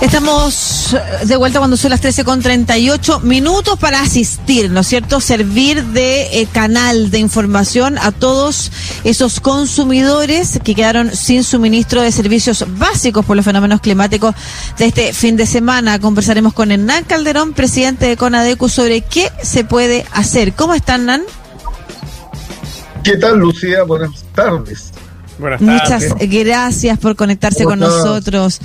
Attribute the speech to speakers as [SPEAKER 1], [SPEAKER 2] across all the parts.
[SPEAKER 1] Estamos eh, de vuelta cuando son las 13 con 38 minutos para asistir, ¿no es cierto? Servir de eh, canal de información a todos esos consumidores que quedaron sin suministro de servicios básicos por los fenómenos climáticos de este fin de semana. Conversaremos con Hernán Calderón, presidente de CONADECU, sobre qué se puede hacer. ¿Cómo están, Hernán?
[SPEAKER 2] ¿Qué tal, Lucía? Buenas tardes.
[SPEAKER 1] Buenas tardes. Muchas gracias por conectarse con nosotros.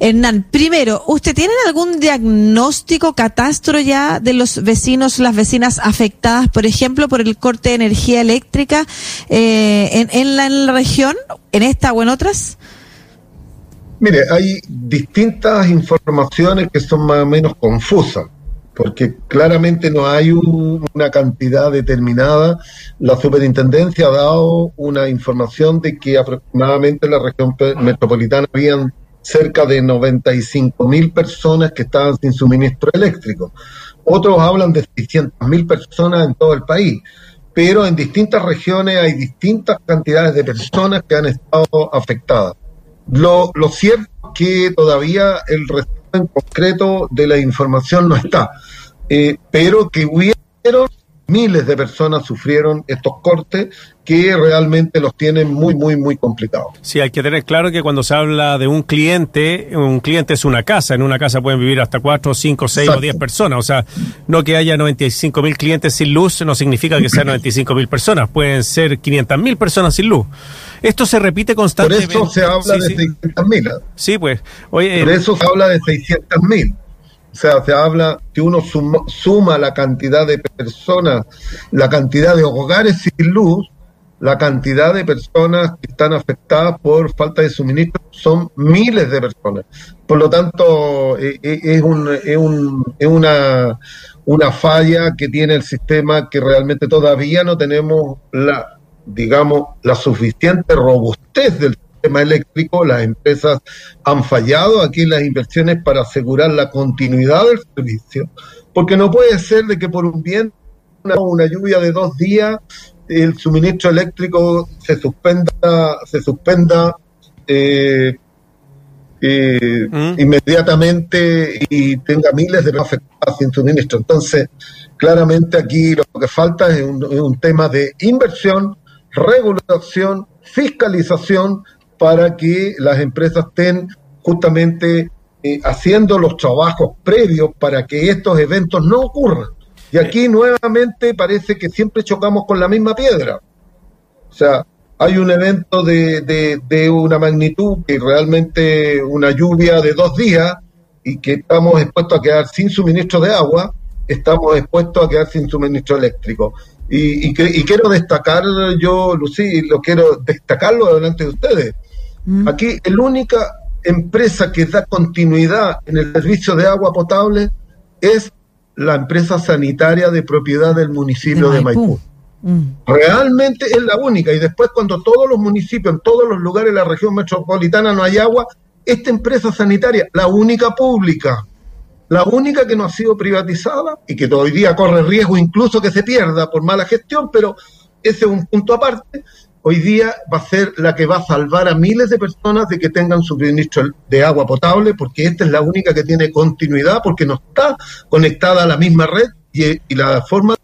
[SPEAKER 1] Hernán, primero, ¿usted tiene algún diagnóstico, catastro ya de los vecinos, las vecinas afectadas, por ejemplo, por el corte de energía eléctrica eh, en, la, en la región, en esta o en otras?
[SPEAKER 2] Mire, hay distintas informaciones que son más o menos confusas porque claramente no hay una cantidad determinada. La superintendencia ha dado una información de que aproximadamente en la región metropolitana habían cerca de 95 mil personas que estaban sin suministro eléctrico. Otros hablan de 600 mil personas en todo el país, pero en distintas regiones hay distintas cantidades de personas que han estado afectadas. Lo, lo cierto es que todavía el en concreto de la información no está, eh, pero que hubieron miles de personas sufrieron estos cortes que realmente los tienen muy, muy, muy complicados.
[SPEAKER 3] Sí, hay que tener claro que cuando se habla de un cliente, un cliente es una casa. En una casa pueden vivir hasta 4, 5, 6 o 10 personas. O sea, no que haya 95 mil clientes sin luz no significa que sean 95 mil personas. Pueden ser 500 mil personas sin luz. Esto se repite constantemente.
[SPEAKER 2] Por eso se habla de 600 mil.
[SPEAKER 3] Sí, pues.
[SPEAKER 2] Oye, Por eso se habla de 600 mil. O sea, se habla que uno suma, la cantidad de personas, la cantidad de hogares sin luz, la cantidad de personas que están afectadas por falta de suministro son miles de personas. Por lo tanto, eh, eh, es, es una, una falla que tiene el sistema que realmente todavía no tenemos la, digamos, la suficiente robustez del sistema eléctrico, las empresas han fallado aquí en las inversiones para asegurar la continuidad del servicio, porque no puede ser de que por un bien, una, lluvia de dos días, el suministro eléctrico se suspenda, se suspenda eh, eh, mm. inmediatamente y tenga miles de afectadas sin suministro. Entonces, claramente aquí lo que falta es un, es un tema de inversión, regulación, fiscalización para que las empresas estén justamente eh, haciendo los trabajos previos para que estos eventos no ocurran. Y aquí nuevamente parece que siempre chocamos con la misma piedra. O sea, hay un evento de, de, de una magnitud que realmente una lluvia de dos días y que estamos expuestos a quedar sin suministro de agua, estamos expuestos a quedar sin suministro eléctrico. Y, y, y quiero destacar yo, Lucy, lo quiero destacarlo delante de ustedes. Aquí la única empresa que da continuidad en el servicio de agua potable es la empresa sanitaria de propiedad del municipio de Maipú. Mm. Realmente es la única. Y después cuando todos los municipios, en todos los lugares de la región metropolitana no hay agua, esta empresa sanitaria, la única pública, la única que no ha sido privatizada y que hoy día corre riesgo incluso que se pierda por mala gestión, pero ese es un punto aparte, hoy día va a ser la que va a salvar a miles de personas de que tengan suministro de agua potable, porque esta es la única que tiene continuidad, porque no está conectada a la misma red y, y la forma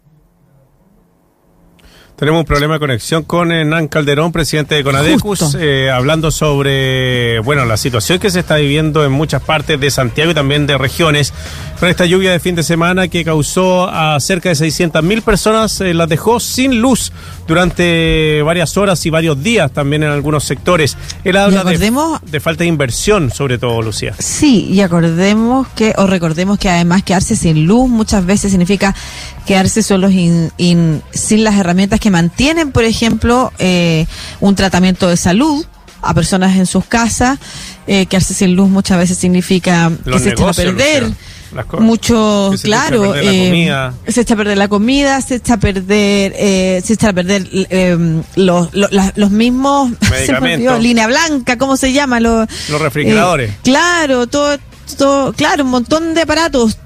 [SPEAKER 3] tenemos un problema de conexión con Hernán Calderón, presidente de Conadecus, eh, hablando sobre bueno la situación que se está viviendo en muchas partes de Santiago y también de regiones con esta lluvia de fin de semana que causó a cerca de 600 mil personas, eh, las dejó sin luz durante varias horas y varios días también en algunos sectores. Él habla de, falta de inversión, sobre todo, Lucía.
[SPEAKER 1] Sí, y acordemos que, o recordemos que además quedarse sin luz muchas veces significa quedarse solos sin las herramientas que mantienen, por ejemplo, eh, un tratamiento de salud a personas en sus casas. Eh, quedarse sin luz muchas veces significa que se echa a perder. mucho claro eh, se echa a perder la comida se echa a perder eh, se echa a perder eh, los, los, mismos línea blanca cómo se llama los,
[SPEAKER 3] los refrigeradores
[SPEAKER 1] claro todo, todo claro un montón de aparatos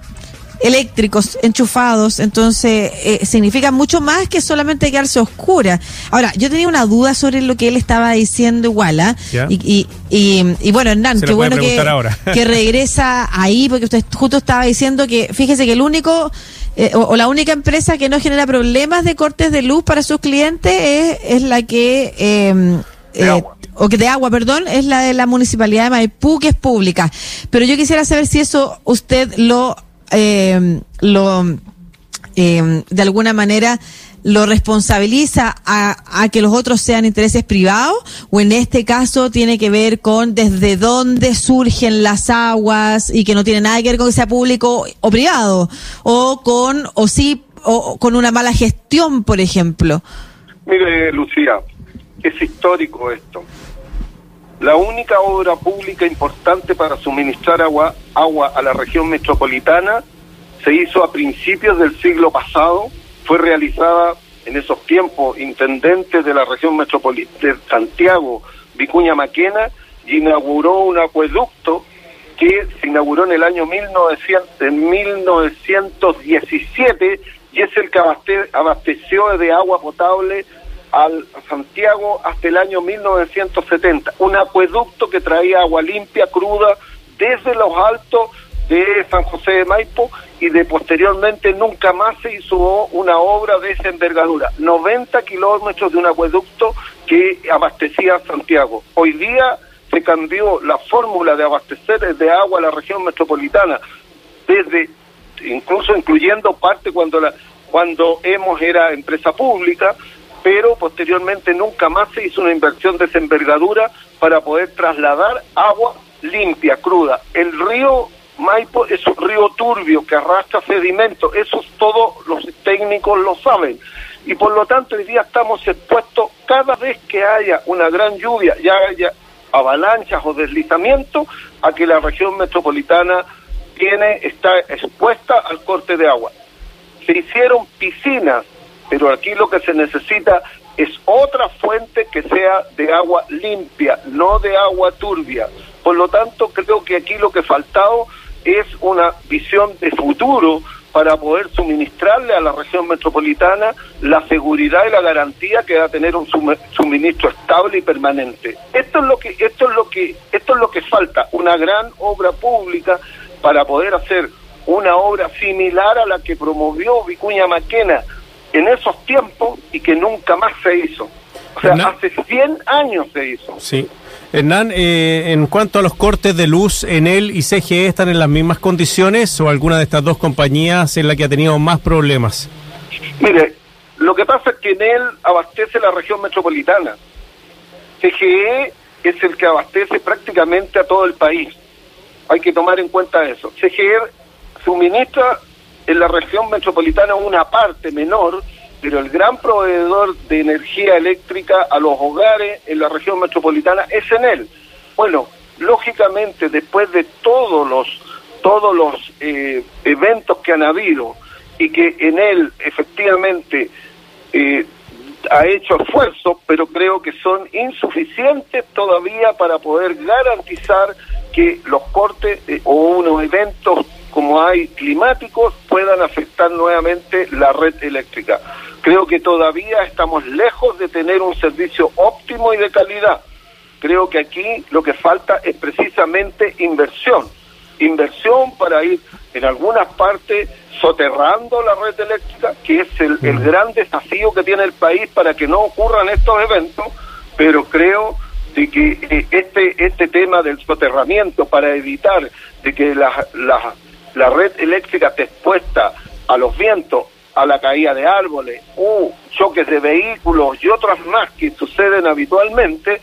[SPEAKER 1] eléctricos enchufados, entonces eh, significa mucho más que solamente quedarse oscura. Ahora, yo tenía una duda sobre lo que él estaba diciendo igual, ¿ah? y, y, y, bueno, Hernán, qué bueno que, que regresa ahí, porque usted justo estaba diciendo que, fíjese que el único... Eh, o, la única empresa que no genera problemas de cortes de luz para sus clientes es, es la que eh, eh, o que de agua, perdón, es la de la municipalidad de Maipú, que es pública. Pero yo quisiera saber si eso usted lo, eh, lo eh, de alguna manera lo responsabiliza a, a, que los otros sean intereses privados o en este caso tiene que ver con desde dónde surgen las aguas y que no tiene nada que ver con que sea público o privado o con o sí o con una mala gestión por ejemplo
[SPEAKER 4] mire Lucía es histórico esto. La única obra pública importante para suministrar agua, agua a la región metropolitana se hizo a principios del siglo pasado, fue realizada en esos tiempos intendente de la región metropolitana de Santiago, Vicuña Maquena, y inauguró un acueducto que se inauguró en el año 1900, en 1917 y es el que abasteció de agua potable al Santiago hasta el año 1970, un acueducto que traía agua limpia, cruda, desde los altos de San José de Maipo y de posteriormente nunca más se hizo una obra de esa envergadura. 90 kilómetros de un acueducto que abastecía a Santiago. Hoy día se cambió la fórmula de abastecer de agua a la región metropolitana, desde incluso incluyendo parte cuando la cuando hemos era empresa pública, pero posteriormente nunca más se hizo una inversión de esa para poder trasladar agua limpia, cruda. El río Maipo es un río turbio que arrastra sedimentos, eso todos los técnicos lo saben. Y por lo tanto hoy día estamos expuestos cada vez que haya una gran lluvia, ya haya avalanchas o deslizamientos, a que la región metropolitana tiene, está expuesta al corte de agua. Se hicieron piscinas pero aquí lo que se necesita es otra fuente que sea de agua limpia, no de agua turbia. Por lo tanto, creo que aquí lo que faltado es una visión de futuro para poder suministrarle a la región metropolitana la seguridad y la garantía que va a tener un suministro estable y permanente. Esto es lo que esto es lo que esto es lo que falta, una gran obra pública para poder hacer una obra similar a la que promovió Vicuña Maquena en esos tiempos y que nunca más se hizo. O sea, hace 100 años se hizo.
[SPEAKER 3] Sí. Hernán, eh, en cuanto a los cortes de luz, ¿en él y CGE están en las mismas condiciones o alguna de estas dos compañías es la que ha tenido más problemas?
[SPEAKER 4] Mire, lo que pasa es que en él abastece la región metropolitana. CGE es el que abastece prácticamente a todo el país. Hay que tomar en cuenta eso. CGE suministra en la región metropolitana una parte menor, pero el gran proveedor de energía eléctrica a los hogares en la región metropolitana es en él. Bueno, lógicamente después de todos los todos los eh, eventos que han habido y que en él efectivamente eh, ha hecho esfuerzos, pero creo que son insuficientes todavía para poder garantizar que los cortes eh, o unos eventos como hay climáticos puedan afectar nuevamente la red eléctrica. Creo que todavía estamos lejos de tener un servicio óptimo y de calidad. Creo que aquí lo que falta es precisamente inversión. Inversión para ir en algunas partes soterrando la red eléctrica, que es el, el gran desafío que tiene el país para que no ocurran estos eventos, pero creo de que eh, este este tema del soterramiento para evitar de que las la, la red eléctrica está expuesta a los vientos, a la caída de árboles, u choques de vehículos y otras más que suceden habitualmente,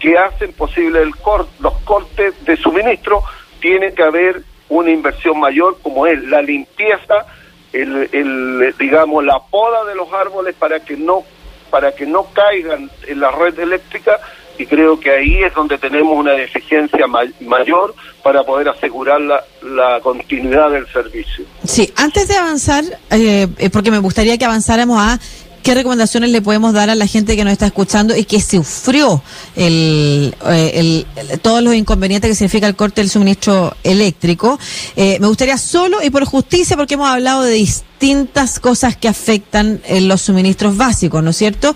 [SPEAKER 4] que hacen posible el los cortes de suministro, tiene que haber una inversión mayor como es la limpieza, el, digamos la poda de los árboles para que no para que no caigan en la red eléctrica y creo que ahí es donde tenemos una deficiencia mayor para poder asegurar la, la, continuidad del servicio.
[SPEAKER 1] Sí, antes de avanzar, eh, eh, porque me gustaría que avanzáramos a ¿qué recomendaciones le podemos dar a la gente que nos está escuchando y que sufrió eh, todos los inconvenientes que significa el corte del suministro eléctrico? Eh, me gustaría solo y por justicia, porque hemos hablado de distintas cosas que afectan eh, los suministros básicos, ¿no es cierto?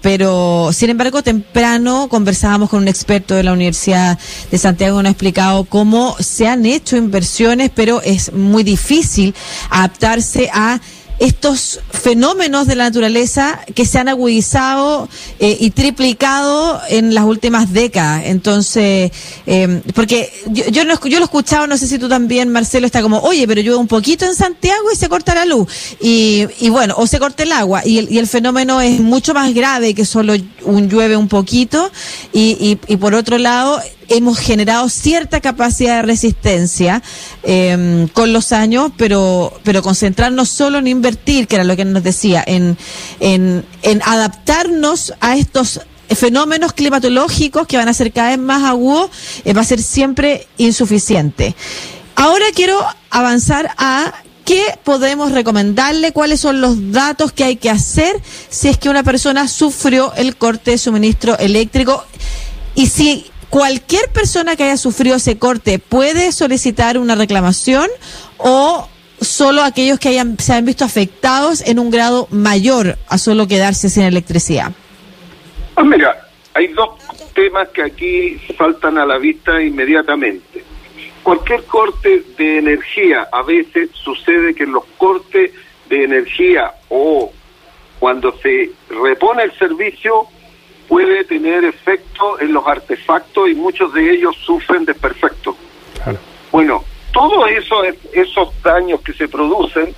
[SPEAKER 1] pero, sin embargo, temprano conversábamos con un experto de la Universidad de Santiago, nos ha explicado cómo se han hecho inversiones, pero es muy difícil adaptarse a estos fenómenos de la naturaleza que se han agudizado eh, y triplicado en las últimas décadas. Entonces, eh, porque yo, yo, lo, yo lo he escuchado, no sé si tú también, Marcelo, está como, oye, pero llueve un poquito en Santiago y se corta la luz. Y, y bueno, o se corta el agua. Y el, y el fenómeno es mucho más grave que solo un llueve un poquito. Y, y, y por otro lado, hemos generado cierta capacidad de resistencia eh, con los años, pero, pero concentrarnos solo en invertir, que era lo que nos decía, en, en, en adaptarnos a estos fenómenos climatológicos que van a ser cada vez más agudos, eh, va a ser siempre insuficiente. Ahora quiero avanzar a qué podemos recomendarle, cuáles son los datos que hay que hacer si es que una persona sufrió el corte de suministro eléctrico y si cualquier persona que haya sufrido ese corte puede solicitar una reclamación o solo aquellos que hayan, se hayan visto afectados en un grado mayor a solo quedarse sin electricidad?
[SPEAKER 4] Pues mira, hay dos temas que aquí faltan a la vista inmediatamente. Cualquier corte de energía, a veces sucede que los cortes de energía o cuando se repone el servicio, puede tener efecto en los artefactos y muchos de ellos sufren de perfecto. Bueno, todos esos, esos daños que se producen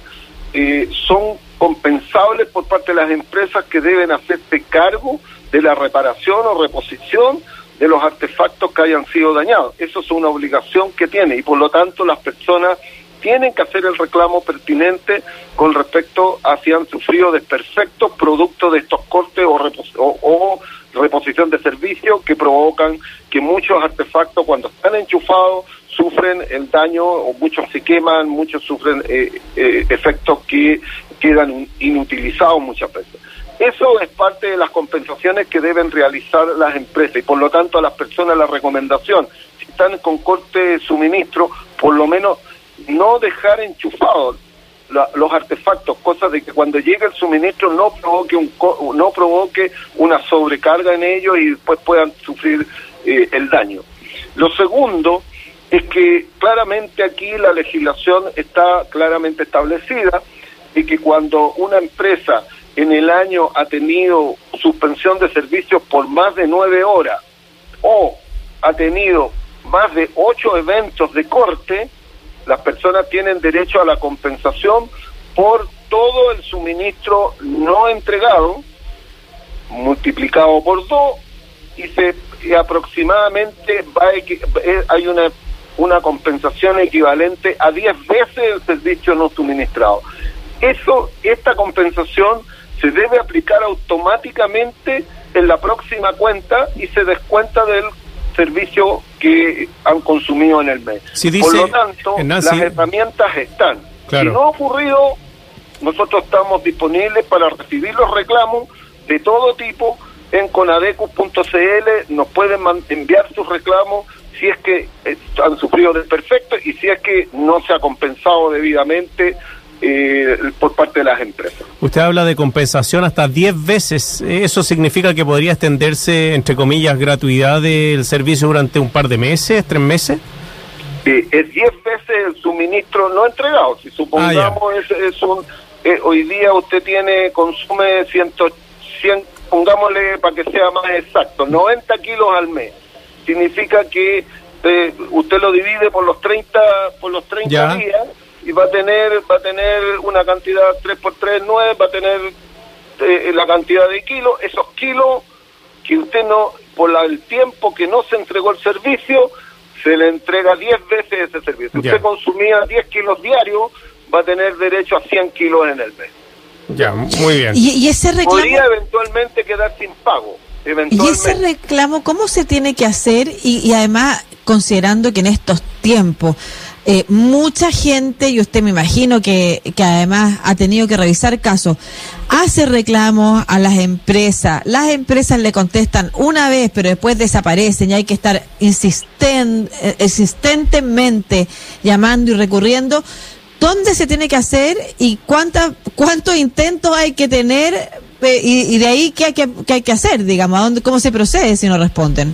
[SPEAKER 4] eh, son compensables por parte de las empresas que deben hacerse cargo de la reparación o reposición de los artefactos que hayan sido dañados. Eso es una obligación que tiene y por lo tanto las personas tienen que hacer el reclamo pertinente con respecto a si han sufrido desperfectos producto de estos cortes o, o, reposición de servicio que provocan que muchos artefactos cuando están enchufados sufren el daño o muchos se queman, muchos sufren eh, eh, efectos que quedan inutilizados muchas veces. Eso es parte de las compensaciones que deben realizar las empresas y por lo tanto a las personas la recomendación, si están con corte de suministro, por lo menos no dejar enchufados los artefactos, cosa de que cuando llegue el suministro no provoque un no provoque una sobrecarga en ellos y después puedan sufrir eh, el daño. Lo segundo es que claramente aquí la legislación está claramente establecida y que cuando una empresa en el año ha tenido suspensión de servicios por más de nueve horas o ha tenido más de ocho eventos de corte, las personas tienen derecho a la compensación por todo el suministro no entregado, multiplicado por dos, y, se, aproximadamente va eh, hay una, una compensación equivalente a 10 veces el servicio no suministrado. Eso, esta compensación se debe aplicar automáticamente en la próxima cuenta y se descuenta del servicio que han consumido en el mes. Por lo tanto, las herramientas están. Si no ha ocurrido, nosotros estamos disponibles para recibir los reclamos de todo tipo en conadecus.cl, nos pueden enviar sus reclamos si es que eh, han sufrido desperfecto y si es que no se ha compensado debidamente eh, por parte de las empresas.
[SPEAKER 3] Usted habla de compensación hasta 10 veces. ¿Eso significa que podría extenderse, entre comillas, gratuidad del servicio durante un par de meses, tres meses?
[SPEAKER 4] es 10 veces el suministro no entregado. Si supongamos ah, es, un... Eh, hoy día usted tiene, consume 100, 100, pongámosle para que sea más exacto, 90 kilos al mes. Significa que eh, usted lo divide por los 30, por los 30 días y va a tener va a tener una cantidad 3 por 3 9 va a tener eh, la cantidad de kilos esos kilos que usted no por el tiempo que no se entregó el servicio se le entrega 10 veces ese servicio. Si usted consumía 10 kilos diarios va a tener derecho a 100 kilos en el mes.
[SPEAKER 3] Ya muy bien.
[SPEAKER 1] Y, ese reclamo
[SPEAKER 4] podría eventualmente quedar sin pago
[SPEAKER 1] ¿Y ese reclamo cómo se tiene que hacer? Y, y además, considerando que en estos tiempos eh, mucha gente, y usted me imagino que, que además ha tenido que revisar casos, hace reclamos a las empresas, las empresas le contestan una vez, pero después desaparecen y hay que estar insisten, eh, insistentemente llamando y recurriendo. ¿Dónde se tiene que hacer y cuánta, cuántos intentos hay que tener eh, y, de ahí qué hay que, qué hay que hacer, digamos, dónde, cómo se procede si no responden?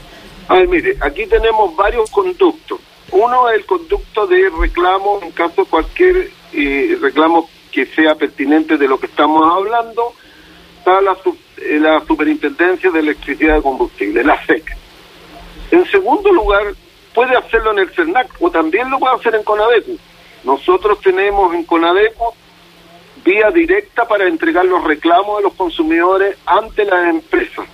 [SPEAKER 4] A ver, mire, aquí tenemos varios conductos. Uno es el conducto de reclamo en caso de cualquier eh, reclamo que sea pertinente de lo que estamos hablando. Está la, eh, la Superintendencia de Electricidad y Combustible, la SEC. En segundo lugar, puede hacerlo en el CERNAC o también lo puede hacer en CONADECU. Nosotros tenemos en CONADECU vía directa para entregar los reclamos de los consumidores ante las empresas.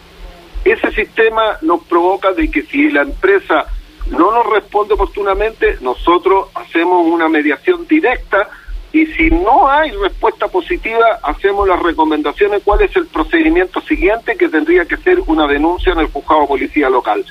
[SPEAKER 4] Ese sistema nos provoca de que si la empresa no nos responde oportunamente, nosotros hacemos una mediación directa y si no hay respuesta positiva, hacemos las recomendaciones cuál es el procedimiento siguiente que tendría que ser una denuncia en el juzgado policía local.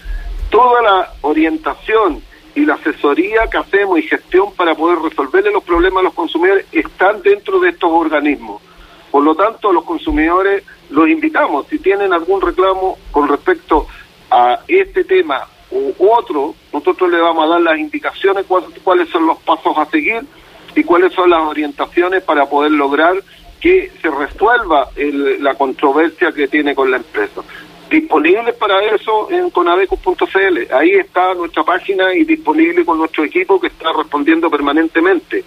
[SPEAKER 4] Toda la orientación y la asesoría que hacemos y gestión para poder resolverle los problemas a los consumidores están dentro de estos organismos. Por lo tanto, los consumidores los invitamos, si tienen algún reclamo con respecto a este tema u otro, nosotros le vamos a dar las indicaciones cuáles son los pasos a seguir y cuáles son las orientaciones para poder lograr que se resuelva la controversia que tiene con la empresa disponibles para eso en conadeco.cl. Ahí está nuestra página y disponible con nuestro equipo que está respondiendo permanentemente.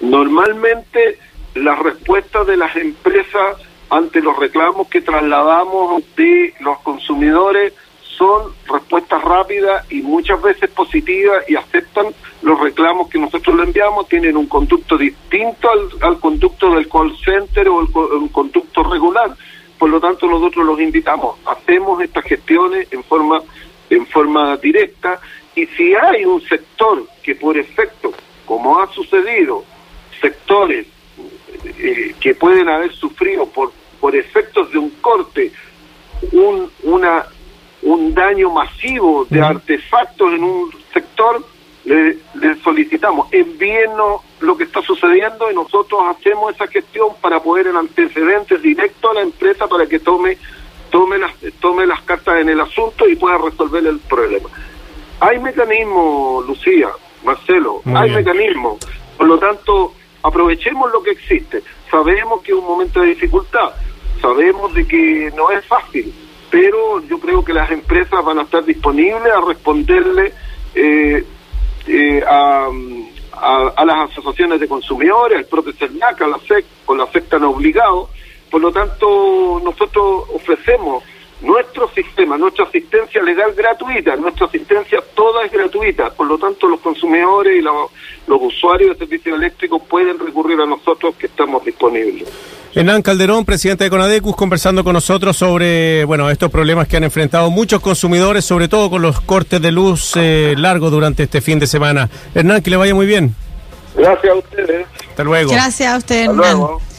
[SPEAKER 4] Normalmente las respuestas de las empresas ante los reclamos que trasladamos de los consumidores son respuestas rápidas y muchas veces positivas y aceptan los reclamos que nosotros le enviamos, tienen un conducto distinto al, conducto del call center o el conducto regular. Por lo tanto nosotros los invitamos, hacemos estas gestiones en forma, en forma directa. Y si hay un sector que por efecto, como ha sucedido, sectores eh, que pueden haber sufrido por, por efectos de un corte, un, una, un daño masivo de artefactos en un sector, le, solicitamos, envíenos lo que está sucediendo y nosotros hacemos esa gestión para poder en antecedentes directo a la empresa para que tome tome las tome las cartas en el asunto y pueda resolver el problema. Hay mecanismos, Lucía, Marcelo, hay mecanismos. Por lo tanto, aprovechemos lo que existe. Sabemos que es un momento de dificultad, sabemos de que no es fácil, pero yo creo que las empresas van a estar disponibles a responderle eh, eh, a, las asociaciones de consumidores, al propio CERNAC, a la SEC, con la SEC tan obligado. Por lo tanto, nosotros ofrecemos nuestro sistema, nuestra asistencia legal gratuita, nuestra asistencia toda es gratuita, por lo tanto los consumidores y los usuarios de servicios eléctricos pueden recurrir a nosotros que estamos disponibles.
[SPEAKER 3] Hernán Calderón, presidente de Conadecus, conversando con nosotros sobre bueno estos problemas que han enfrentado muchos consumidores, sobre todo con los cortes de luz eh, largos durante este fin de semana. Hernán, que le vaya muy bien.
[SPEAKER 4] Gracias a ustedes.
[SPEAKER 3] Hasta luego.
[SPEAKER 1] Gracias a usted, Hernán.